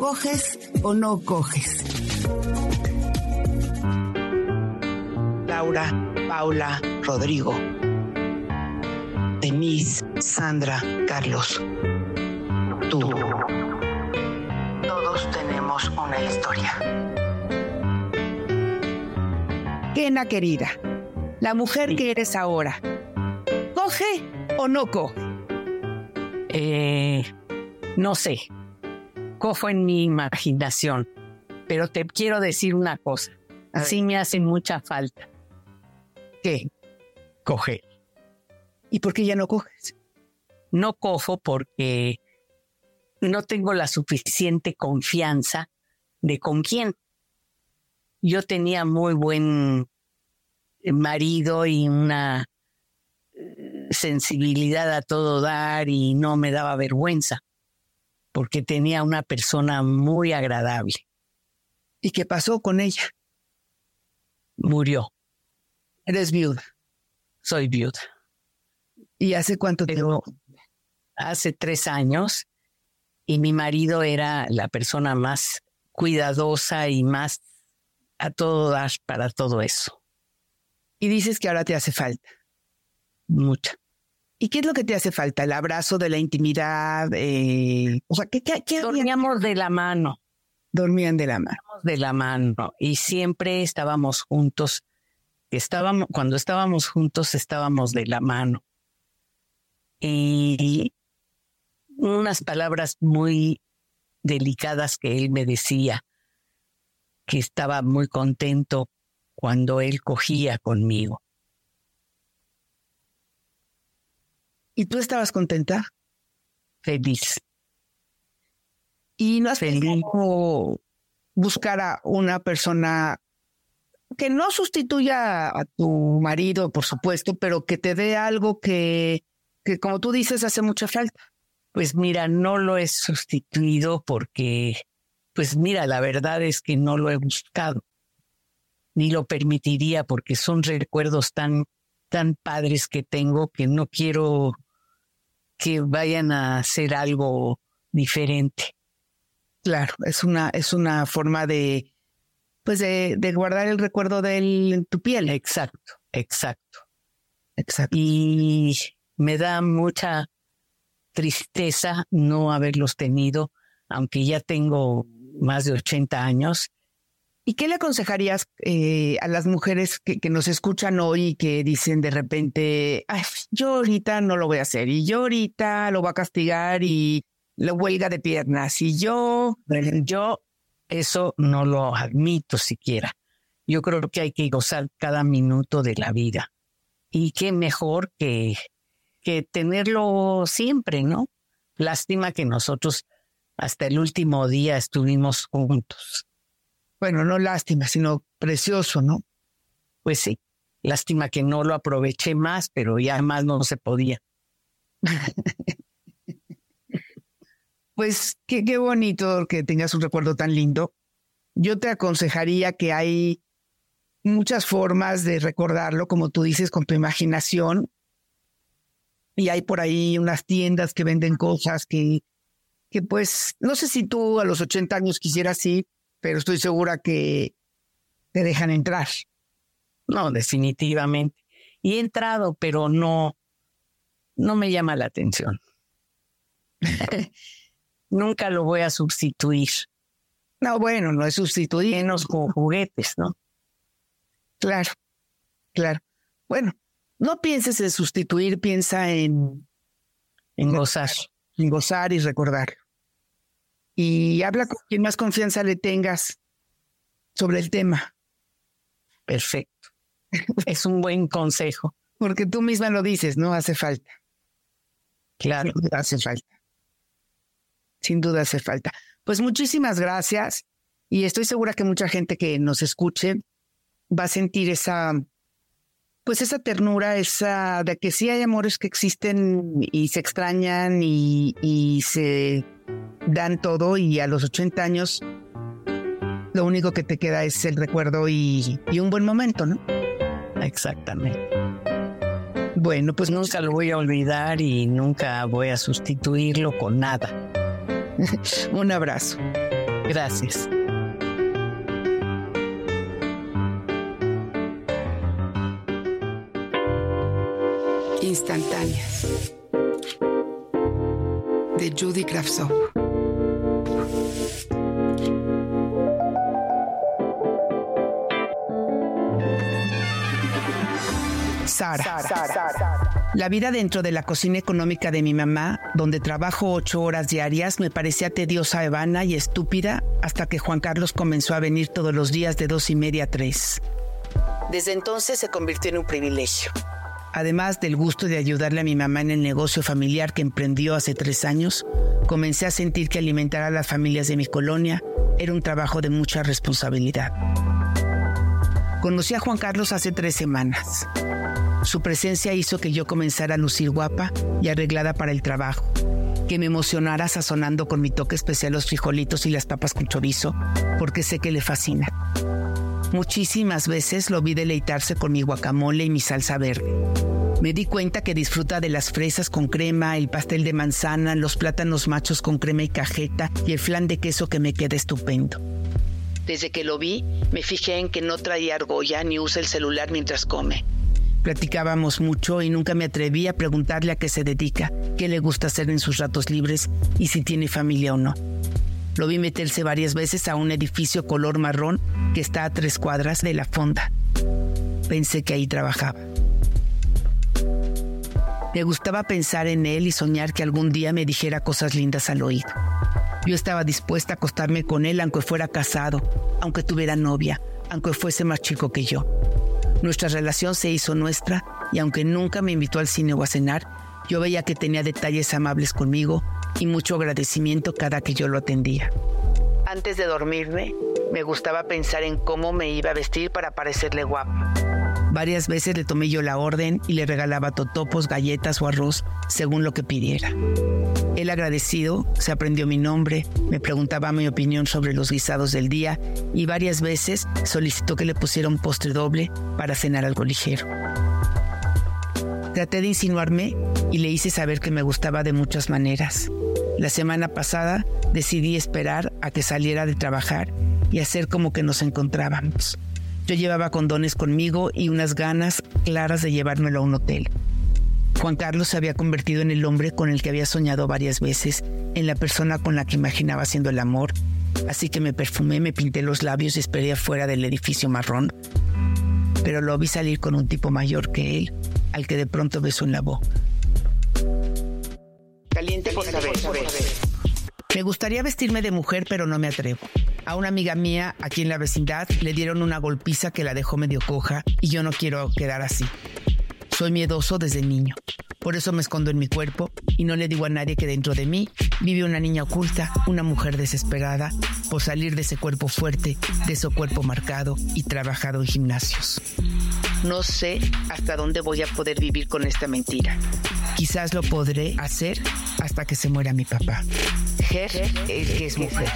¿Coges o no coges? Laura, Paula, Rodrigo, Denise, Sandra, Carlos, tú. Todos tenemos una historia. Kena querida, la mujer que eres ahora, ¿coge o no coge? Eh, no sé cojo en mi imaginación. Pero te quiero decir una cosa. Así me hace mucha falta. ¿Qué? Coger. ¿Y por qué ya no coges? No cojo porque no tengo la suficiente confianza de con quién. Yo tenía muy buen marido y una eh, sensibilidad a todo dar y no me daba vergüenza porque tenía una persona muy agradable. ¿Y qué pasó con ella? Murió. ¿Eres viuda? Soy viuda. ¿Y hace cuánto tiempo? Hace tres años y mi marido era la persona más cuidadosa y más a todo dar para todo eso. Y dices que ahora te hace falta. Mucha. ¿Y qué es lo que te hace falta? ¿El abrazo de la intimidad? Eh, o sea, ¿qué, qué, Dormíamos de la mano. Dormían de la mano. De la mano. Y siempre estábamos juntos. Estábamos, cuando estábamos juntos, estábamos de la mano. Y unas palabras muy delicadas que él me decía, que estaba muy contento cuando él cogía conmigo ¿Y tú estabas contenta? Feliz. ¿Y no has feliz. buscar a una persona que no sustituya a tu marido, por supuesto, pero que te dé algo que, que, como tú dices, hace mucha falta? Pues mira, no lo he sustituido porque, pues mira, la verdad es que no lo he buscado, ni lo permitiría porque son recuerdos tan, tan padres que tengo que no quiero que vayan a hacer algo diferente. Claro, es una, es una forma de, pues de, de guardar el recuerdo de él en tu piel. Exacto, exacto. Exacto. Y me da mucha tristeza no haberlos tenido, aunque ya tengo más de 80 años ¿Y qué le aconsejarías eh, a las mujeres que, nos escuchan hoy y que dicen de repente, Ay, yo ahorita no lo voy a hacer y yo ahorita lo voy a castigar y la huelga de piernas y yo, yo eso no lo admito siquiera. Yo creo que hay que gozar cada minuto de la vida. Y qué mejor que, que tenerlo siempre, ¿no? Lástima que nosotros hasta el último día estuvimos juntos. Bueno, no lástima, sino precioso, ¿no? Pues sí, lástima que no lo aproveché más, pero ya más no se podía. pues qué, qué bonito que tengas un recuerdo tan lindo. Yo te aconsejaría que hay muchas formas de recordarlo, como tú dices, con tu imaginación. Y hay por ahí unas tiendas que venden cosas que, que pues, no sé si tú a los 80 años quisieras ir, pero estoy segura que te dejan entrar. No, definitivamente. Y he entrado, pero no, no me llama la atención. Nunca lo voy a sustituir. No, bueno, no es sustituir. Menos con juguetes, ¿no? Claro, claro. Bueno, no pienses en sustituir, piensa en, en gozar. En gozar y recordar. Y habla con quien más confianza le tengas sobre el tema. Perfecto. es un buen consejo. Porque tú misma lo dices, no hace falta. Claro. hace falta. Sin duda hace falta. Pues muchísimas gracias y estoy segura que mucha gente que nos escuche va a sentir esa, pues esa ternura, esa de que sí hay amores que existen y se extrañan y, y se dan todo y a los 80 años lo único que te queda es el recuerdo y, y un buen momento, ¿no? Exactamente. Bueno, pues nunca lo voy a olvidar y nunca voy a sustituirlo con nada. Un abrazo. Gracias. Instantáneas de Judy Kravtsov. La vida dentro de la cocina económica de mi mamá, donde trabajo ocho horas diarias, me parecía tediosa, vana y estúpida hasta que Juan Carlos comenzó a venir todos los días de dos y media a tres. Desde entonces se convirtió en un privilegio. Además del gusto de ayudarle a mi mamá en el negocio familiar que emprendió hace tres años, comencé a sentir que alimentar a las familias de mi colonia era un trabajo de mucha responsabilidad. Conocí a Juan Carlos hace tres semanas. Su presencia hizo que yo comenzara a lucir guapa y arreglada para el trabajo, que me emocionara sazonando con mi toque especial los frijolitos y las papas con chorizo, porque sé que le fascina. Muchísimas veces lo vi deleitarse con mi guacamole y mi salsa verde. Me di cuenta que disfruta de las fresas con crema, el pastel de manzana, los plátanos machos con crema y cajeta y el flan de queso que me queda estupendo. Desde que lo vi, me fijé en que no traía argolla ni usa el celular mientras come. Platicábamos mucho y nunca me atreví a preguntarle a qué se dedica, qué le gusta hacer en sus ratos libres y si tiene familia o no. Lo vi meterse varias veces a un edificio color marrón que está a tres cuadras de la fonda. Pensé que ahí trabajaba. Me gustaba pensar en él y soñar que algún día me dijera cosas lindas al oído. Yo estaba dispuesta a acostarme con él aunque fuera casado, aunque tuviera novia, aunque fuese más chico que yo. Nuestra relación se hizo nuestra y aunque nunca me invitó al cine o a cenar, yo veía que tenía detalles amables conmigo y mucho agradecimiento cada que yo lo atendía. Antes de dormirme, me gustaba pensar en cómo me iba a vestir para parecerle guapa. Varias veces le tomé yo la orden y le regalaba totopos, galletas o arroz según lo que pidiera. Él agradecido se aprendió mi nombre, me preguntaba mi opinión sobre los guisados del día y varias veces solicitó que le pusiera un postre doble para cenar algo ligero. Traté de insinuarme y le hice saber que me gustaba de muchas maneras. La semana pasada decidí esperar a que saliera de trabajar y hacer como que nos encontrábamos. Yo llevaba condones conmigo y unas ganas claras de llevármelo a un hotel. Juan Carlos se había convertido en el hombre con el que había soñado varias veces, en la persona con la que imaginaba haciendo el amor, así que me perfumé, me pinté los labios y esperé afuera del edificio marrón. Pero lo vi salir con un tipo mayor que él, al que de pronto besó en la boca. Caliente por saber. Me gustaría vestirme de mujer, pero no me atrevo. A una amiga mía aquí en la vecindad le dieron una golpiza que la dejó medio coja y yo no quiero quedar así. Soy miedoso desde niño. Por eso me escondo en mi cuerpo y no le digo a nadie que dentro de mí vive una niña oculta, una mujer desesperada por salir de ese cuerpo fuerte, de ese cuerpo marcado y trabajado en gimnasios. No sé hasta dónde voy a poder vivir con esta mentira. Quizás lo podré hacer hasta que se muera mi papá. Es que es mujer.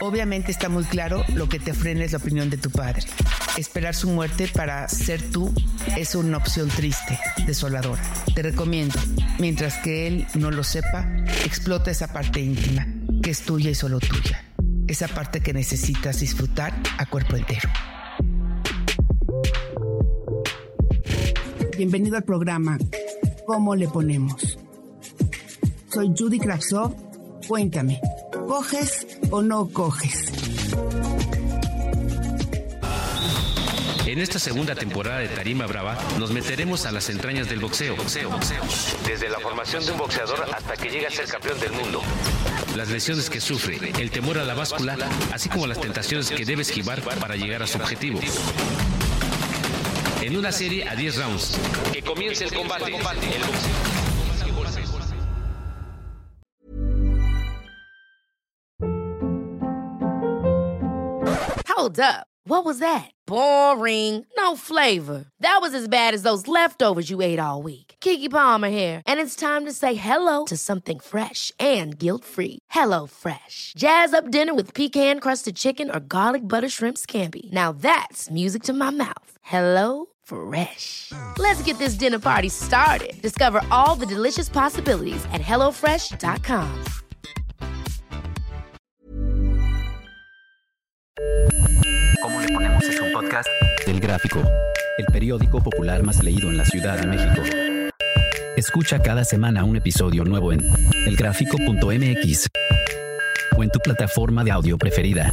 Obviamente está muy claro lo que te frena es la opinión de tu padre. Esperar su muerte para ser tú es una opción triste, desoladora. Te recomiendo, mientras que él no lo sepa, explota esa parte íntima, que es tuya y solo tuya. Esa parte que necesitas disfrutar a cuerpo entero. Bienvenido al programa ¿Cómo le ponemos? Soy Judy Kravtsov. Cuéntame, ¿coges o no coges? En esta segunda temporada de Tarima Brava nos meteremos a las entrañas del boxeo. boxeo, boxeo. Desde la formación de un boxeador hasta que llega a ser campeón del mundo. Las lesiones que sufre, el temor a la báscula, así como las tentaciones que debe esquivar para llegar a su objetivo. En una serie a 10 rounds. Que comience el combate. El boxeo. Hold up. What was that? Boring. No flavor. That was as bad as those leftovers you ate all week. Kiki Palmer here, and it's time to say hello to something fresh and guilt-free. Hello Fresh. Jazz up dinner with pecan-crusted chicken or garlic butter shrimp scampi. Now that's music to my mouth. Hello Fresh. Let's get this dinner party started. Discover all the delicious possibilities at hellofresh.com. ¿Cómo le ponemos es un podcast? El Gráfico, el periódico popular más leído en la Ciudad de México. Escucha cada semana un episodio nuevo en elgráfico.mx o en tu plataforma de audio preferida.